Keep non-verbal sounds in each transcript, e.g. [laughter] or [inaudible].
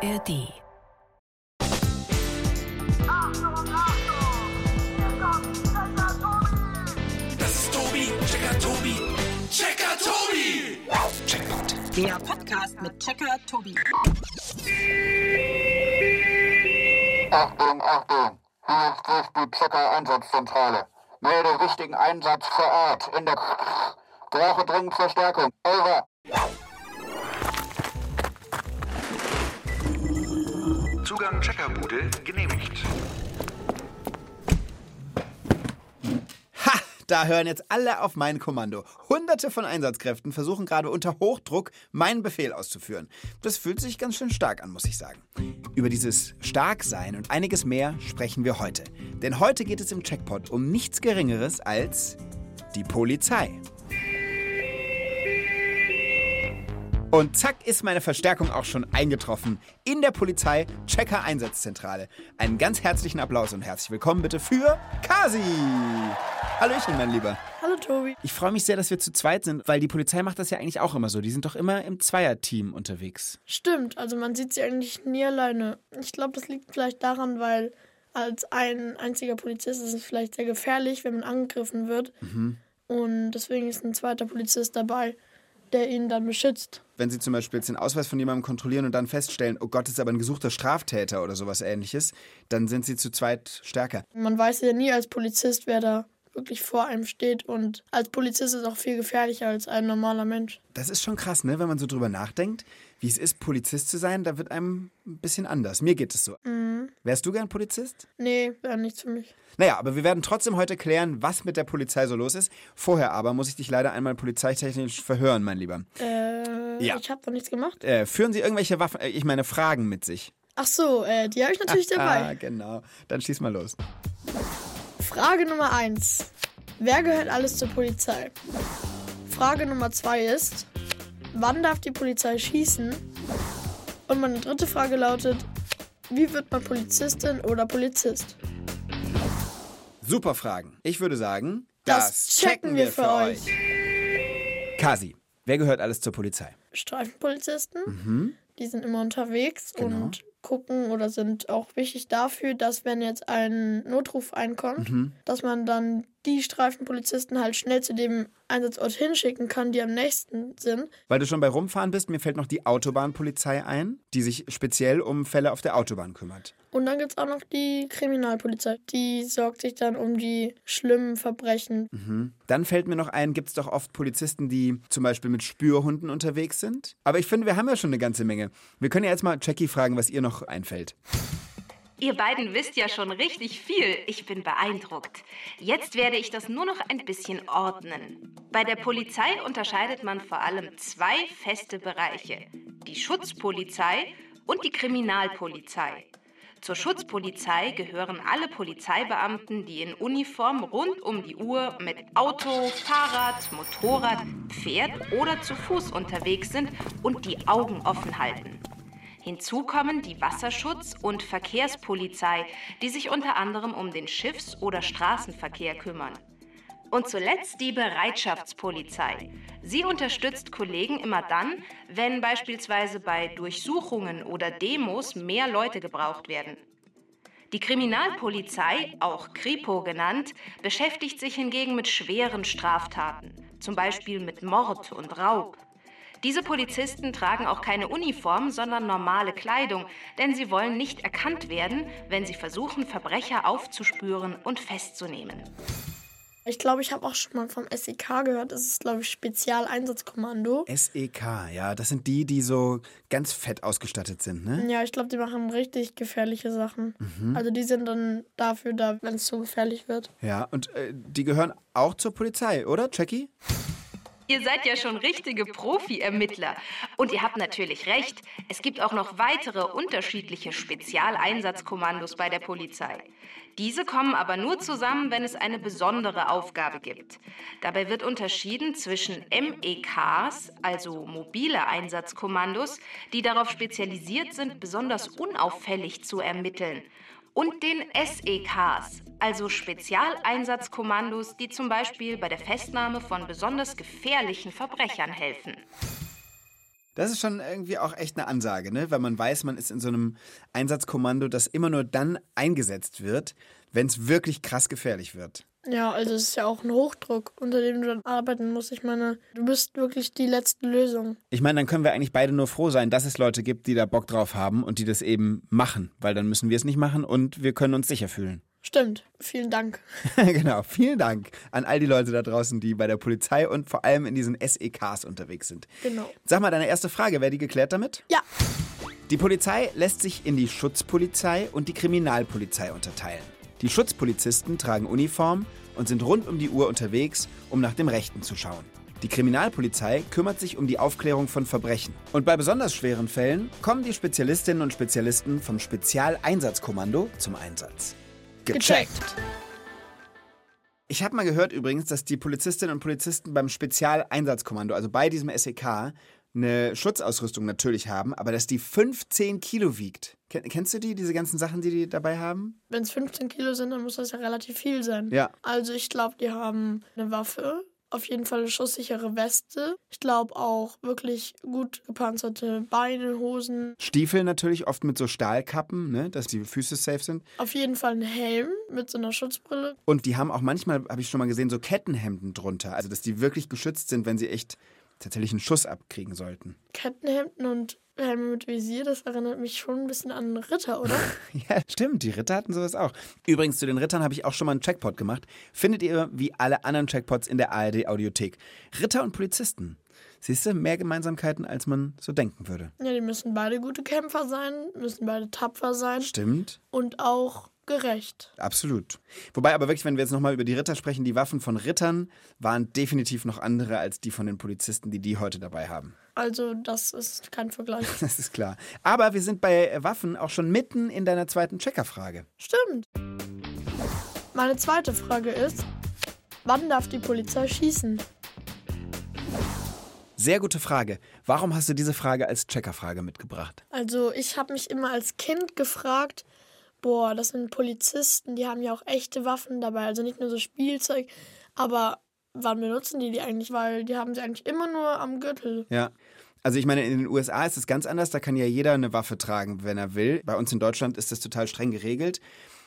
ARD. Das ist Tobi, Checker Tobi, Checker Tobi. Checkpoint. Der Podcast mit Checker Tobi. Achtung, Achtung! Hier spricht die Checker-Einsatzzentrale. Melde wichtigen Einsatz vor Ort in der... Brauche dringend Verstärkung. Over. Zugang Checkerbude genehmigt. Ha! Da hören jetzt alle auf mein Kommando. Hunderte von Einsatzkräften versuchen gerade unter Hochdruck meinen Befehl auszuführen. Das fühlt sich ganz schön stark an, muss ich sagen. Über dieses Starksein und einiges mehr sprechen wir heute. Denn heute geht es im Checkpot um nichts Geringeres als die Polizei. Und zack ist meine Verstärkung auch schon eingetroffen. In der Polizei Checker Einsatzzentrale. Einen ganz herzlichen Applaus und herzlich willkommen bitte für Kasi. Hallöchen, mein Lieber. Hallo Tobi. Ich freue mich sehr, dass wir zu zweit sind, weil die Polizei macht das ja eigentlich auch immer so. Die sind doch immer im Zweierteam unterwegs. Stimmt, also man sieht sie eigentlich nie alleine. Ich glaube, das liegt vielleicht daran, weil als ein einziger Polizist ist es vielleicht sehr gefährlich, wenn man angegriffen wird. Und deswegen ist ein zweiter Polizist dabei, der ihn dann beschützt. Wenn sie zum Beispiel jetzt den Ausweis von jemandem kontrollieren und dann feststellen, oh Gott, ist aber ein gesuchter Straftäter oder sowas ähnliches, dann sind sie zu zweit stärker. Man weiß ja nie als Polizist, wer da wirklich vor einem steht. Und als Polizist ist es auch viel gefährlicher als ein normaler Mensch. Das ist schon krass, ne? Wenn man so drüber nachdenkt, wie es ist, Polizist zu sein, da wird einem ein bisschen anders. Mir geht es so. Wärst du gern Polizist? Nee, wäre nichts für mich. Naja, aber wir werden trotzdem heute klären, was mit der Polizei so los ist. Vorher aber muss ich dich leider einmal polizeitechnisch verhören, mein Lieber. Äh, Ja. ich habe doch nichts gemacht. Äh, führen Sie irgendwelche Waffen, äh, ich meine Fragen mit sich? Ach so, äh, die habe ich natürlich [laughs] Ah, dabei. genau. Dann schieß mal los. Frage Nummer 1. Wer gehört alles zur Polizei? Frage Nummer 2 ist, wann darf die Polizei schießen? Und meine dritte Frage lautet, wie wird man Polizistin oder Polizist? Super Fragen. Ich würde sagen, Das checken wir für euch. Kasi, wer gehört alles zur Polizei? Streifenpolizisten, die sind immer unterwegs Mhm. Genau. und gucken oder sind auch wichtig dafür, dass wenn jetzt ein Notruf einkommt, Mhm. dass man dann die Streifenpolizisten halt schnell zu dem Einsatzort hinschicken kann, die am nächsten sind. Weil du schon bei Rumfahren bist, mir fällt noch die Autobahnpolizei ein, die sich speziell um Fälle auf der Autobahn kümmert. Und dann gibt es auch noch die Kriminalpolizei. Die sorgt sich dann um die schlimmen Verbrechen. Dann fällt mir noch ein, gibt es doch oft Polizisten, die zum Beispiel mit Spürhunden unterwegs sind. Aber ich finde, wir haben ja schon eine ganze Menge. Wir können ja jetzt mal Jackie fragen, was ihr noch einfällt. Ihr beiden wisst ja schon richtig viel. Ich bin beeindruckt. Jetzt werde ich das nur noch ein bisschen ordnen. Bei der Polizei unterscheidet man vor allem zwei feste Bereiche. Die Schutzpolizei und die Kriminalpolizei. Zur Schutzpolizei gehören alle Polizeibeamten, die in Uniform rund um die Uhr mit Auto, Fahrrad, Motorrad, Pferd oder zu Fuß unterwegs sind und die Augen offen halten. Hinzu kommen die Wasserschutz- und Verkehrspolizei, die sich unter anderem um den Schiffs- oder Straßenverkehr kümmern. Und zuletzt die Bereitschaftspolizei. Sie unterstützt Kollegen immer dann, wenn beispielsweise bei Durchsuchungen oder Demos mehr Leute gebraucht werden. Die Kriminalpolizei, auch Kripo genannt, beschäftigt sich hingegen mit schweren Straftaten, zum Beispiel mit Mord und Raub. Diese Polizisten tragen auch keine Uniform, sondern normale Kleidung, denn sie wollen nicht erkannt werden, wenn sie versuchen, Verbrecher aufzuspüren und festzunehmen. Ich glaube, ich habe auch schon mal vom SEK gehört. Das ist, glaube ich, Spezialeinsatzkommando. SEK, ja, das sind die, die so ganz fett ausgestattet sind, ne? Ja, ich glaube, die machen richtig gefährliche Sachen. Also die sind dann dafür da, wenn es so gefährlich wird. Ja, und äh, die gehören auch zur Polizei, oder, Jackie? Ihr seid ja schon richtige Profi-Ermittler. Und ihr habt natürlich recht, es gibt auch noch weitere unterschiedliche Spezialeinsatzkommandos bei der Polizei. Diese kommen aber nur zusammen, wenn es eine besondere Aufgabe gibt. Dabei wird unterschieden zwischen MEKs, also mobile Einsatzkommandos, die darauf spezialisiert sind, besonders unauffällig zu ermitteln, und den SEKs, also Spezialeinsatzkommandos, die zum Beispiel bei der Festnahme von besonders gefährlichen Verbrechern helfen. Das ist schon irgendwie auch echt eine Ansage, ne? Weil man weiß, man ist in so einem Einsatzkommando, das immer nur dann eingesetzt wird, wenn es wirklich krass gefährlich wird. Ja, also es ist ja auch ein Hochdruck, unter dem du dann arbeiten musst. Ich meine, du bist wirklich die letzte Lösung. Ich meine, dann können wir eigentlich beide nur froh sein, dass es Leute gibt, die da Bock drauf haben und die das eben machen, weil dann müssen wir es nicht machen und wir können uns sicher fühlen. Stimmt. Vielen Dank. [laughs] genau, vielen Dank an all die Leute da draußen, die bei der Polizei und vor allem in diesen SEKs unterwegs sind. Genau. Sag mal, deine erste Frage, wäre die geklärt damit? Ja. Die Polizei lässt sich in die Schutzpolizei und die Kriminalpolizei unterteilen. Die Schutzpolizisten tragen Uniform und sind rund um die Uhr unterwegs, um nach dem Rechten zu schauen. Die Kriminalpolizei kümmert sich um die Aufklärung von Verbrechen. Und bei besonders schweren Fällen kommen die Spezialistinnen und Spezialisten vom Spezialeinsatzkommando zum Einsatz. Gecheckt. Ich habe mal gehört übrigens, dass die Polizistinnen und Polizisten beim Spezialeinsatzkommando, also bei diesem SEK, eine Schutzausrüstung natürlich haben, aber dass die 15 Kilo wiegt. Ken kennst du die, diese ganzen Sachen, die die dabei haben? Wenn es 15 Kilo sind, dann muss das ja relativ viel sein. Ja. Also ich glaube, die haben eine Waffe, auf jeden Fall eine schusssichere Weste. Ich glaube auch wirklich gut gepanzerte Beine, Hosen. Stiefel natürlich, oft mit so Stahlkappen, ne, dass die Füße safe sind. Auf jeden Fall ein Helm mit so einer Schutzbrille. Und die haben auch manchmal, habe ich schon mal gesehen, so Kettenhemden drunter. Also, dass die wirklich geschützt sind, wenn sie echt tatsächlich einen Schuss abkriegen sollten. Kettenhemden und Helme mit Visier, das erinnert mich schon ein bisschen an einen Ritter, oder? [laughs] Ja, stimmt, die Ritter hatten sowas auch. Übrigens, zu den Rittern habe ich auch schon mal einen Checkpot gemacht. Findet ihr wie alle anderen Checkpots in der ARD-Audiothek. Ritter und Polizisten. Siehst du, mehr Gemeinsamkeiten, als man so denken würde. ja, die müssen beide gute Kämpfer sein, müssen beide tapfer sein Stimmt. und auch gerecht. Absolut. Wobei aber wirklich, wenn wir jetzt nochmal über die Ritter sprechen, die Waffen von Rittern waren definitiv noch andere als die von den Polizisten, die die heute dabei haben. Also das ist kein Vergleich. [laughs] Das ist klar. Aber wir sind bei Waffen auch schon mitten in deiner zweiten Checkerfrage. Stimmt. Meine zweite Frage ist, wann darf die Polizei schießen? Sehr gute Frage. Warum hast du diese Frage als Checkerfrage mitgebracht? Also ich habe mich immer als Kind gefragt, boah, das sind Polizisten, die haben ja auch echte Waffen dabei, also nicht nur so Spielzeug, aber wann benutzen die die eigentlich? Weil die haben sie eigentlich immer nur am Gürtel. Ja. Also ich meine, in den USA ist es ganz anders. Da kann ja jeder eine Waffe tragen, wenn er will. Bei uns in Deutschland ist das total streng geregelt.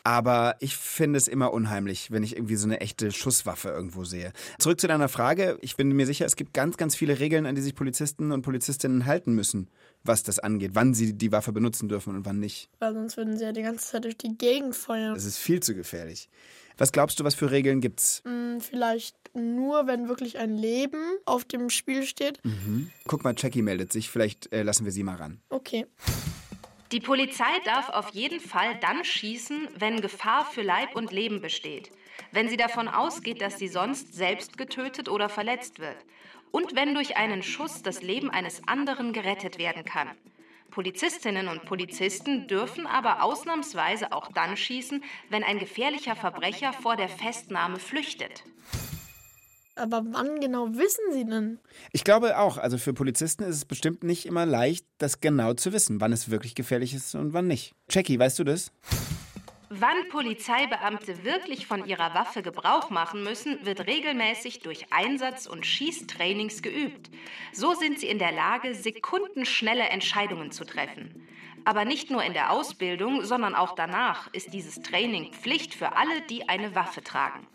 Aber ich finde es immer unheimlich, wenn ich irgendwie so eine echte Schusswaffe irgendwo sehe. Zurück zu deiner Frage. Ich bin mir sicher, es gibt ganz, ganz viele Regeln, an die sich Polizisten und Polizistinnen halten müssen, was das angeht, wann sie die Waffe benutzen dürfen und wann nicht. Weil sonst würden sie ja die ganze Zeit durch die Gegend feuern. Das ist viel zu gefährlich. Was glaubst du, was für Regeln gibt's? Hm, Vielleicht nur, wenn wirklich ein Leben auf dem Spiel steht. Guck mal, Jackie meldet sich. Vielleicht äh, lassen wir sie mal ran. Okay. Die Polizei darf auf jeden Fall dann schießen, wenn Gefahr für Leib und Leben besteht. Wenn sie davon ausgeht, dass sie sonst selbst getötet oder verletzt wird. Und wenn durch einen Schuss das Leben eines anderen gerettet werden kann. Polizistinnen und Polizisten dürfen aber ausnahmsweise auch dann schießen, wenn ein gefährlicher Verbrecher vor der Festnahme flüchtet. Aber wann genau wissen sie denn? Ich glaube auch, also für Polizisten ist es bestimmt nicht immer leicht, das genau zu wissen, wann es wirklich gefährlich ist und wann nicht. Jackie, weißt du das? Wann Polizeibeamte wirklich von ihrer Waffe Gebrauch machen müssen, wird regelmäßig durch Einsatz- und Schießtrainings geübt. So sind sie in der Lage, sekundenschnelle Entscheidungen zu treffen. Aber nicht nur in der Ausbildung, sondern auch danach ist dieses Training Pflicht für alle, die eine Waffe tragen.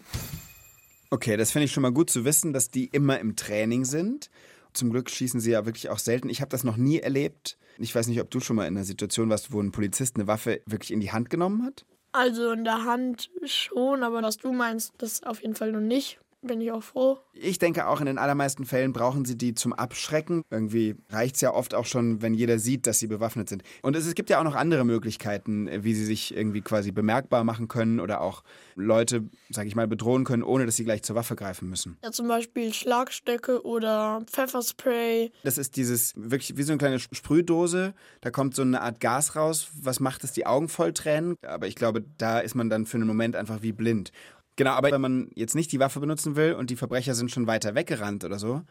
Okay, das finde ich schon mal gut zu wissen, dass die immer im Training sind. Zum Glück schießen sie ja wirklich auch selten. Ich habe das noch nie erlebt. Ich weiß nicht, ob du schon mal in einer Situation warst, wo ein Polizist eine Waffe wirklich in die Hand genommen hat. Also in der Hand schon, aber was du meinst, das auf jeden Fall noch nicht. Bin ich auch froh. Ich denke auch, in den allermeisten Fällen brauchen sie die zum Abschrecken. Irgendwie reicht es ja oft auch schon, wenn jeder sieht, dass sie bewaffnet sind. Und es, es gibt ja auch noch andere Möglichkeiten, wie sie sich irgendwie quasi bemerkbar machen können oder auch Leute, sag ich mal, bedrohen können, ohne dass sie gleich zur Waffe greifen müssen. Ja, zum Beispiel Schlagstöcke oder Pfefferspray. Das ist dieses wirklich wie so eine kleine Sprühdose. Da kommt so eine Art Gas raus. Was macht es? Die Augen voll tränen. Aber ich glaube, da ist man dann für einen Moment einfach wie blind. Genau, aber wenn man jetzt nicht die Waffe benutzen will und die Verbrecher sind schon weiter weggerannt oder so,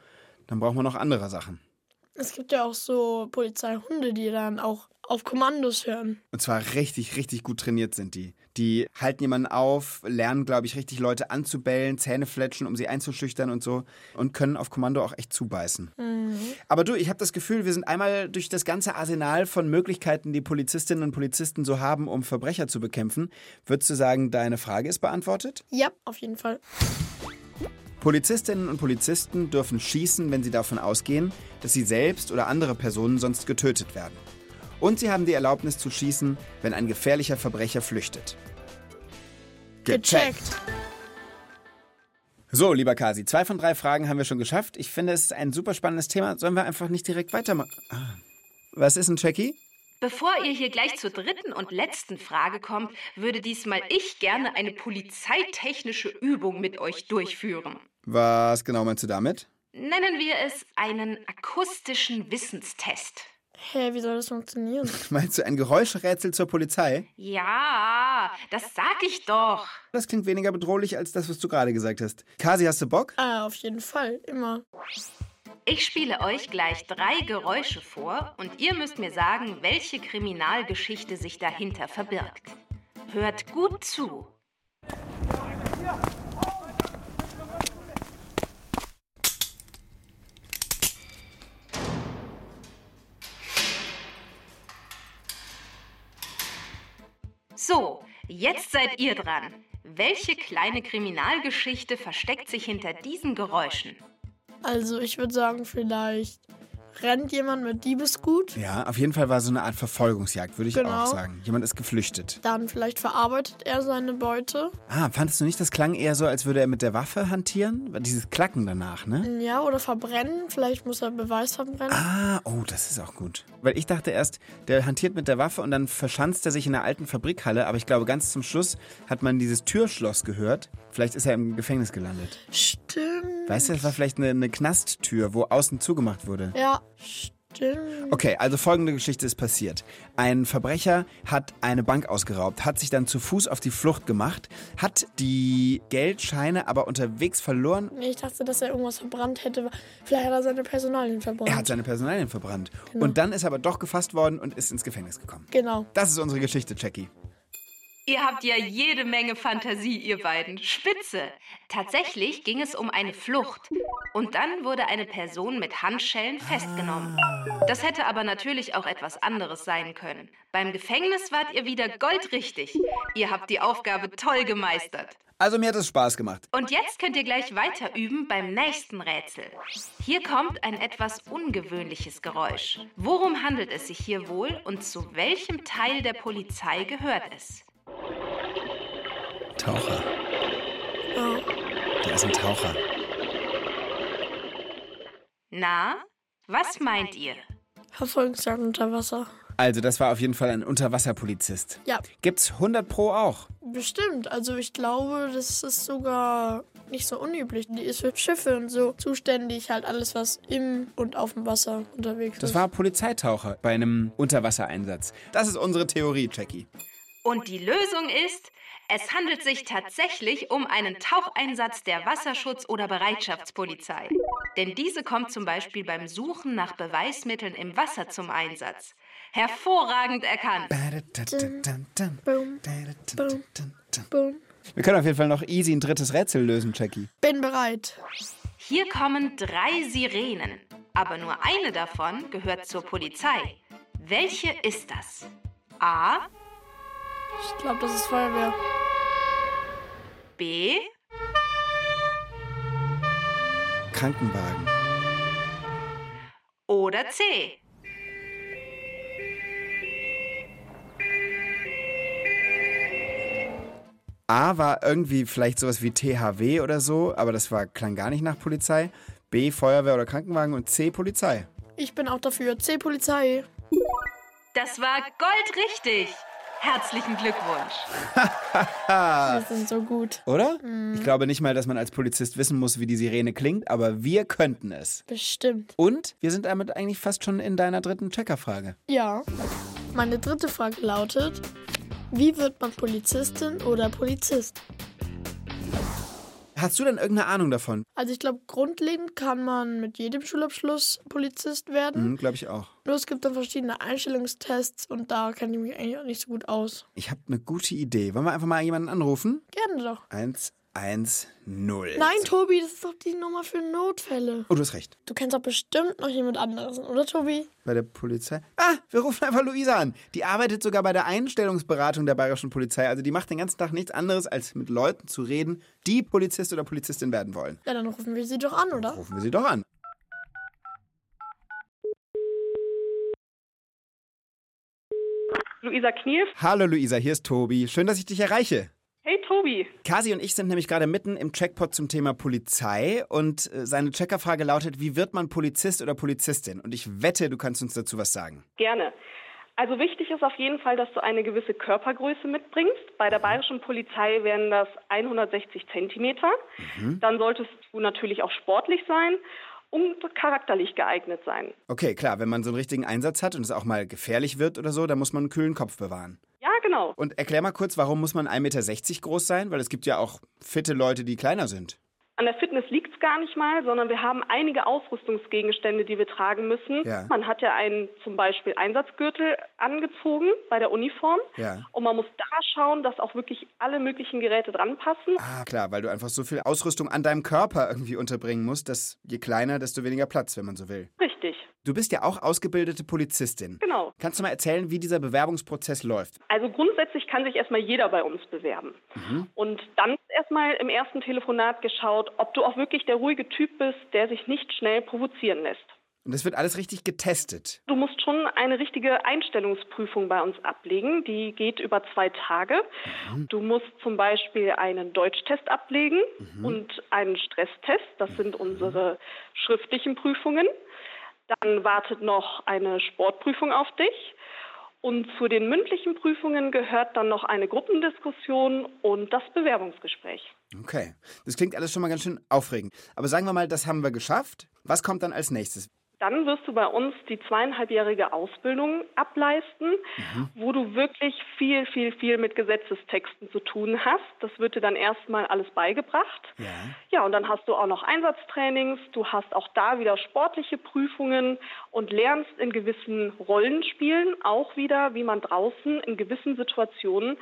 dann braucht man noch andere Sachen. Es gibt ja auch so Polizeihunde, die dann auch auf Kommandos hören. Und zwar richtig, richtig gut trainiert sind die. Die halten jemanden auf, lernen, glaube ich, richtig Leute anzubellen, Zähne fletschen, um sie einzuschüchtern und so. Und können auf Kommando auch echt zubeißen. Aber du, ich habe das Gefühl, wir sind einmal durch das ganze Arsenal von Möglichkeiten, die Polizistinnen und Polizisten so haben, um Verbrecher zu bekämpfen. Würdest du sagen, deine Frage ist beantwortet? Ja, auf jeden Fall. Polizistinnen und Polizisten dürfen schießen, wenn sie davon ausgehen, dass sie selbst oder andere Personen sonst getötet werden. Und sie haben die Erlaubnis zu schießen, wenn ein gefährlicher Verbrecher flüchtet. Gecheckt. So, lieber Kasi, zwei von drei Fragen haben wir schon geschafft. Ich finde, es ist ein super spannendes Thema. Sollen wir einfach nicht direkt weitermachen? Ah. Was ist ein Jackie? Bevor ihr hier gleich zur dritten und letzten Frage kommt, würde diesmal ich gerne eine polizeitechnische Übung mit euch durchführen. Was genau meinst du damit? Nennen wir es einen akustischen Wissenstest. Hä, wie soll das funktionieren? [laughs] Meinst du ein Geräuschrätsel zur Polizei? Ja, das sag ich doch. Das klingt weniger bedrohlich als das, was du gerade gesagt hast. Kasi, hast du Bock? Ah, auf jeden Fall, immer. Ich spiele euch gleich drei Geräusche vor und ihr müsst mir sagen, welche Kriminalgeschichte sich dahinter verbirgt. Hört gut zu. So, jetzt seid ihr dran. Welche kleine Kriminalgeschichte versteckt sich hinter diesen Geräuschen? Also, ich würde sagen, vielleicht rennt jemand mit Diebesgut. Ja, auf jeden Fall war so eine Art Verfolgungsjagd, würde ich Genau. auch sagen. Jemand ist geflüchtet. Dann vielleicht verarbeitet er seine Beute. Ah, fandest du nicht, das klang eher so, als würde er mit der Waffe hantieren? Dieses Klacken danach, ne? Ja, oder verbrennen. Vielleicht muss er Beweis verbrennen. Ah, oh, das ist auch gut. Weil ich dachte erst, der hantiert mit der Waffe und dann verschanzt er sich in der alten Fabrikhalle, aber ich glaube, ganz zum Schluss hat man dieses Türschloss gehört. Vielleicht ist er im Gefängnis gelandet. Stimmt. Weißt du, das war vielleicht eine, eine Knasttür, wo außen zugemacht wurde. Ja, stimmt. Okay, also folgende Geschichte ist passiert. Ein Verbrecher hat eine Bank ausgeraubt, hat sich dann zu Fuß auf die Flucht gemacht, hat die Geldscheine aber unterwegs verloren. Nee, Ich dachte, dass er irgendwas verbrannt hätte. Vielleicht hat er seine Personalien verbrannt. Er hat seine Personalien verbrannt. Genau. Und dann ist er aber doch gefasst worden und ist ins Gefängnis gekommen. Genau. Das ist unsere Geschichte, Jackie. Ihr habt ja jede Menge Fantasie, ihr beiden. Spitze. Tatsächlich ging es um eine Flucht. Und dann wurde eine Person mit Handschellen festgenommen. Das hätte aber natürlich auch etwas anderes sein können. Beim Gefängnis wart ihr wieder goldrichtig. Ihr habt die Aufgabe toll gemeistert. Also mir hat es Spaß gemacht. Und jetzt könnt ihr gleich weiter üben beim nächsten Rätsel. Hier kommt ein etwas ungewöhnliches Geräusch. Worum handelt es sich hier wohl und zu welchem Teil der Polizei gehört es? Taucher. Ja. Der ist ein Taucher. Na, was meint ihr? Verfolgungsjagd unter Wasser. Also, das war auf jeden Fall ein Unterwasserpolizist. Ja, Gibt's 100 Pro auch? bestimmt. Also ich glaube, das ist sogar nicht so unüblich. Die ist für Schiffe und so zuständig, halt alles, was im und auf dem Wasser unterwegs Das ist. war Polizeitaucher bei einem Unterwassereinsatz. Das ist unsere Theorie, Jackie. Und die Lösung ist, es handelt sich tatsächlich um einen Taucheinsatz der Wasserschutz- oder Bereitschaftspolizei. Denn diese kommt zum Beispiel beim Suchen nach Beweismitteln im Wasser zum Einsatz. Hervorragend erkannt. Wir können auf jeden Fall noch easy ein drittes Rätsel lösen, Jackie. Bin bereit. Hier kommen drei Sirenen, aber nur eine davon gehört zur Polizei. Welche ist das? A, Ich glaube, das ist Feuerwehr. B, Krankenwagen. oder C? A war irgendwie vielleicht sowas wie THW oder so, aber das war, klang gar nicht nach Polizei. B Feuerwehr oder Krankenwagen und C Polizei. Ich bin auch dafür. C-Polizei. Das war goldrichtig. Herzlichen Glückwunsch. [laughs] Wir sind so gut. Oder? Ich glaube nicht mal, dass man als Polizist wissen muss, wie die Sirene klingt, aber wir könnten es. Bestimmt. Und wir sind damit eigentlich fast schon in deiner dritten Checkerfrage. Ja. Meine dritte Frage lautet: Wie wird man Polizistin oder Polizist? Hast du denn irgendeine Ahnung davon? Also ich glaube, grundlegend kann man mit jedem Schulabschluss Polizist werden. Hm, Glaube ich auch. Nur es gibt dann verschiedene Einstellungstests und da kenne ich mich eigentlich auch nicht so gut aus. Ich habe eine gute Idee. Wollen wir einfach mal jemanden anrufen? Gerne doch. 110. Nein, Tobi, das ist doch die Nummer für Notfälle. Oh, du hast recht. Du kennst doch bestimmt noch jemand anderes, oder Tobi? Bei der Polizei. Ah, wir rufen einfach Luisa an. Die arbeitet sogar bei der Einstellungsberatung der bayerischen Polizei. Also die macht den ganzen Tag nichts anderes, als mit Leuten zu reden, die Polizist oder Polizistin werden wollen. Ja, dann rufen wir sie doch an, oder? Rufen wir sie doch an. Luisa Knief. Hallo Luisa, hier ist Tobi. Schön, dass ich dich erreiche. Hey Tobi. Kasi und ich sind nämlich gerade mitten im Checkpot zum Thema Polizei und äh, seine Checkerfrage lautet, wie wird man Polizist oder Polizistin? Und ich wette, du kannst uns dazu was sagen. Gerne. Also wichtig ist auf jeden Fall, dass du eine gewisse Körpergröße mitbringst. Bei der bayerischen Polizei wären das 160 Zentimeter. Dann solltest du natürlich auch sportlich sein und charakterlich geeignet sein. Okay, klar, wenn man so einen richtigen Einsatz hat und es auch mal gefährlich wird oder so, dann muss man einen kühlen Kopf bewahren. Ja, genau. Und erklär mal kurz, warum muss man 1,60 Meter groß sein? Weil es gibt ja auch fitte Leute, die kleiner sind. An der Fitness liegt es gar nicht mal, sondern wir haben einige Ausrüstungsgegenstände, die wir tragen müssen. Ja. Man hat ja einen zum Beispiel Einsatzgürtel angezogen bei der Uniform. Ja. Und man muss da schauen, dass auch wirklich alle möglichen Geräte dran passen. Ah, klar, weil du einfach so viel Ausrüstung an deinem Körper irgendwie unterbringen musst, dass je kleiner, desto weniger Platz, wenn man so will. Richtig. Du bist ja auch ausgebildete Polizistin. Genau. Kannst du mal erzählen, wie dieser Bewerbungsprozess läuft? Also grundsätzlich kann sich erstmal jeder bei uns bewerben. Und dann ist erstmal im ersten Telefonat geschaut, ob du auch wirklich der ruhige Typ bist, der sich nicht schnell provozieren lässt. Und das wird alles richtig getestet. Du musst schon eine richtige Einstellungsprüfung bei uns ablegen. Die geht über zwei Tage. Du musst zum Beispiel einen Deutschtest ablegen und einen Stresstest. Das sind unsere schriftlichen Prüfungen. Dann wartet noch eine Sportprüfung auf dich. Und zu den mündlichen Prüfungen gehört dann noch eine Gruppendiskussion und das Bewerbungsgespräch. Okay. Das klingt alles schon mal ganz schön aufregend. Aber sagen wir mal, das haben wir geschafft. Was kommt dann als nächstes? Dann wirst du bei uns die zweieinhalbjährige Ausbildung ableisten, wo du wirklich viel, viel, viel mit Gesetzestexten zu tun hast. Das wird dir dann erstmal alles beigebracht. Ja. Ja, und dann hast du auch noch Einsatztrainings. Du hast auch da wieder sportliche Prüfungen und lernst in gewissen Rollenspielen auch wieder, wie man draußen in gewissen Situationen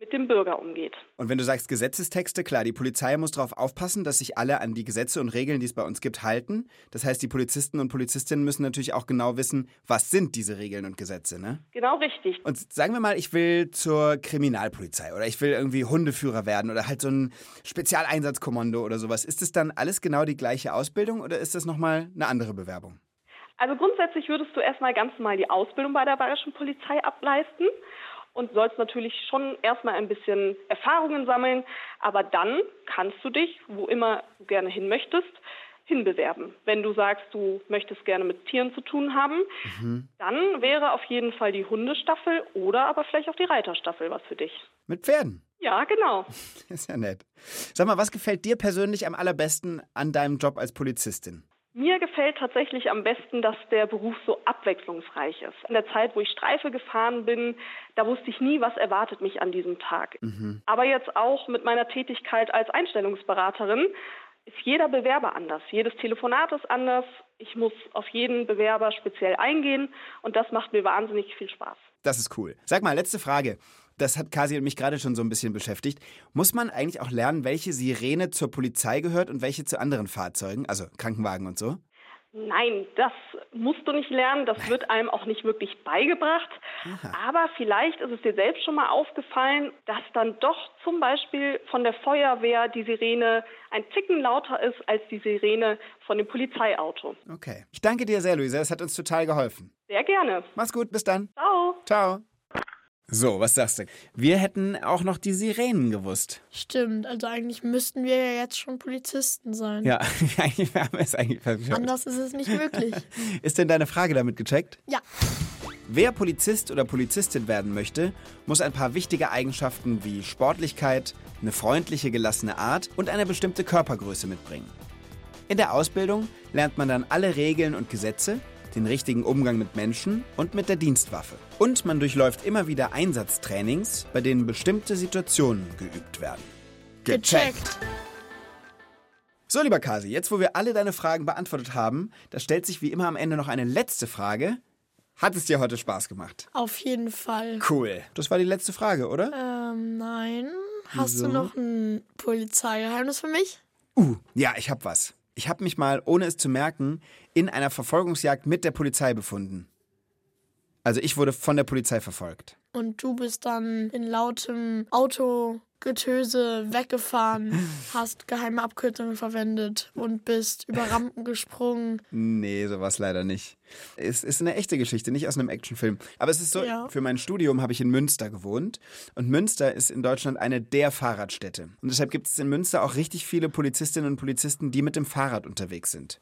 mit dem Bürger umgeht. Und wenn du sagst Gesetzestexte, klar, die Polizei muss darauf aufpassen, dass sich alle an die Gesetze und Regeln, die es bei uns gibt, halten. Das heißt, die Polizisten und Polizistinnen müssen natürlich auch genau wissen, was sind diese Regeln und Gesetze, ne? Genau richtig. Und sagen wir mal, ich will zur Kriminalpolizei oder ich will irgendwie Hundeführer werden oder halt so ein Spezialeinsatzkommando oder sowas. Ist es dann alles genau die gleiche Ausbildung oder ist das nochmal eine andere Bewerbung? Also grundsätzlich würdest du erstmal ganz normal die Ausbildung bei der bayerischen Polizei ableisten und sollst natürlich schon erstmal ein bisschen Erfahrungen sammeln, aber dann kannst du dich, wo immer du gerne hin möchtest, hinbewerben. Wenn du sagst, du möchtest gerne mit Tieren zu tun haben, dann wäre auf jeden Fall die Hundestaffel oder aber vielleicht auch die Reiterstaffel was für dich. Mit Pferden. Ja, genau. [laughs] Ist ja nett. Sag mal, was gefällt dir persönlich am allerbesten an deinem Job als Polizistin? Mir gefällt tatsächlich am besten, dass der Beruf so abwechslungsreich ist. In der Zeit, wo ich Streife gefahren bin, da wusste ich nie, was erwartet mich an diesem Tag. Aber jetzt auch mit meiner Tätigkeit als Einstellungsberaterin ist jeder Bewerber anders. Jedes Telefonat ist anders. Ich muss auf jeden Bewerber speziell eingehen und das macht mir wahnsinnig viel Spaß. Das ist cool. Sag mal, letzte Frage. Das hat Kasi und mich gerade schon so ein bisschen beschäftigt. Muss man eigentlich auch lernen, welche Sirene zur Polizei gehört und welche zu anderen Fahrzeugen, also Krankenwagen und so? Nein, das musst du nicht lernen. Das wird einem auch nicht wirklich beigebracht. Aber vielleicht ist es dir selbst schon mal aufgefallen, dass dann doch zum Beispiel von der Feuerwehr die Sirene ein Ticken lauter ist als die Sirene von dem Polizeiauto. Okay. Ich danke dir sehr, Luisa. Es hat uns total geholfen. Sehr gerne. Mach's gut, bis dann. Ciao. Ciao. So, was sagst du? Wir hätten auch noch die Sirenen gewusst. Stimmt, also eigentlich müssten wir ja jetzt schon Polizisten sein. Ja, [laughs] eigentlich haben wir es eigentlich verstanden. Anders ist es nicht möglich. [laughs] Ist denn deine Frage damit gecheckt? Ja. Wer Polizist oder Polizistin werden möchte, muss ein paar wichtige Eigenschaften wie Sportlichkeit, eine freundliche, gelassene Art und eine bestimmte Körpergröße mitbringen. In der Ausbildung lernt man dann alle Regeln und Gesetze, den richtigen Umgang mit Menschen und mit der Dienstwaffe. Und man durchläuft immer wieder Einsatztrainings, bei denen bestimmte Situationen geübt werden. Gecheckt. So, lieber Kasi, jetzt wo wir alle deine Fragen beantwortet haben, da stellt sich wie immer am Ende noch eine letzte Frage. Hat es dir heute Spaß gemacht? Auf jeden Fall. Cool. Das war die letzte Frage, oder? Ähm, nein. Hast Wieso? du noch ein Polizeigeheimnis für mich? Uh, ja, ich hab was. Ich hab mich mal, ohne es zu merken, in einer Verfolgungsjagd mit der Polizei befunden. Also ich wurde von der Polizei verfolgt. Und du bist dann in lautem Autogetöse weggefahren, [laughs] hast geheime Abkürzungen verwendet und bist über Rampen gesprungen. Nee, sowas leider nicht. Es ist eine echte Geschichte, nicht aus einem Actionfilm. Aber es ist so, Ja. für mein Studium habe ich in Münster gewohnt. Und Münster ist in Deutschland eine der Fahrradstädte. Und deshalb gibt es in Münster auch richtig viele Polizistinnen und Polizisten, die mit dem Fahrrad unterwegs sind.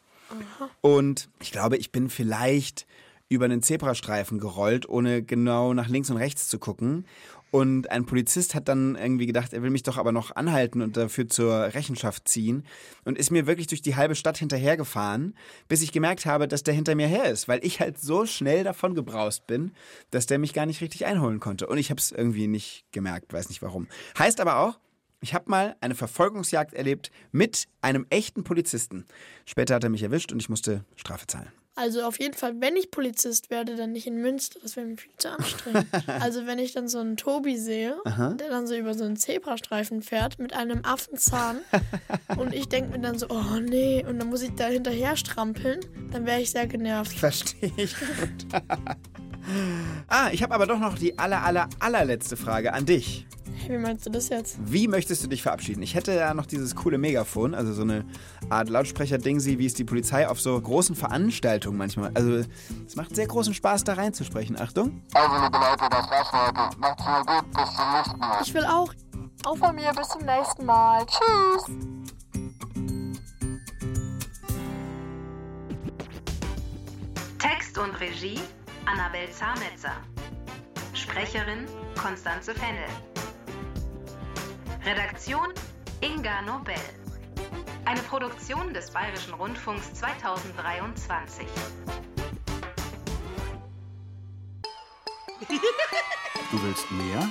Und ich glaube, ich bin vielleicht über einen Zebrastreifen gerollt, ohne genau nach links und rechts zu gucken. Und ein Polizist hat dann irgendwie gedacht, er will mich doch aber noch anhalten und dafür zur Rechenschaft ziehen. Und ist mir wirklich durch die halbe Stadt hinterhergefahren, bis ich gemerkt habe, dass der hinter mir her ist, weil ich halt so schnell davon gebraust bin, dass der mich gar nicht richtig einholen konnte. Und ich habe es irgendwie nicht gemerkt, weiß nicht warum. Heißt aber auch, ich habe mal eine Verfolgungsjagd erlebt mit einem echten Polizisten. Später hat er mich erwischt und ich musste Strafe zahlen. Also auf jeden Fall, wenn ich Polizist werde, dann nicht in Münster. Das wäre mir viel zu anstrengend. [laughs] also wenn ich dann so einen Tobi sehe, der dann so über so einen Zebrastreifen fährt mit einem Affenzahn [laughs] und ich denke mir dann so, oh nee, und dann muss ich da hinterher strampeln, dann wäre ich sehr genervt. Verstehe ich [laughs] ah, ich habe aber doch noch die aller, aller, allerletzte Frage an dich. Hey, wie meinst du das jetzt? Wie möchtest du dich verabschieden? Ich hätte ja noch dieses coole Megafon, also so eine Art Lautsprecher-Ding, wie es die Polizei auf so großen Veranstaltungen manchmal. Also, es macht sehr großen Spaß, da reinzusprechen. Achtung. Also, liebe Leute, das war's für heute. Macht's mal gut, bis zum nächsten Mal. Ich will auch. Auch von mir, bis zum nächsten Mal. Tschüss. Text und Regie Annabel Zametzer. Sprecherin Konstanze Fennel. Redaktion Inga Nobel. Eine Produktion des Bayerischen Rundfunks 2023. Du willst mehr?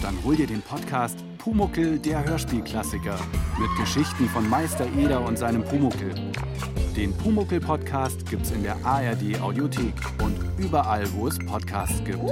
Dann hol dir den Podcast Pumuckel, der Hörspielklassiker. Mit Geschichten von Meister Eder und seinem Pumuckel. Den Pumuckel-Podcast gibt's in der ARD Audiothek und überall, wo es Podcasts gibt.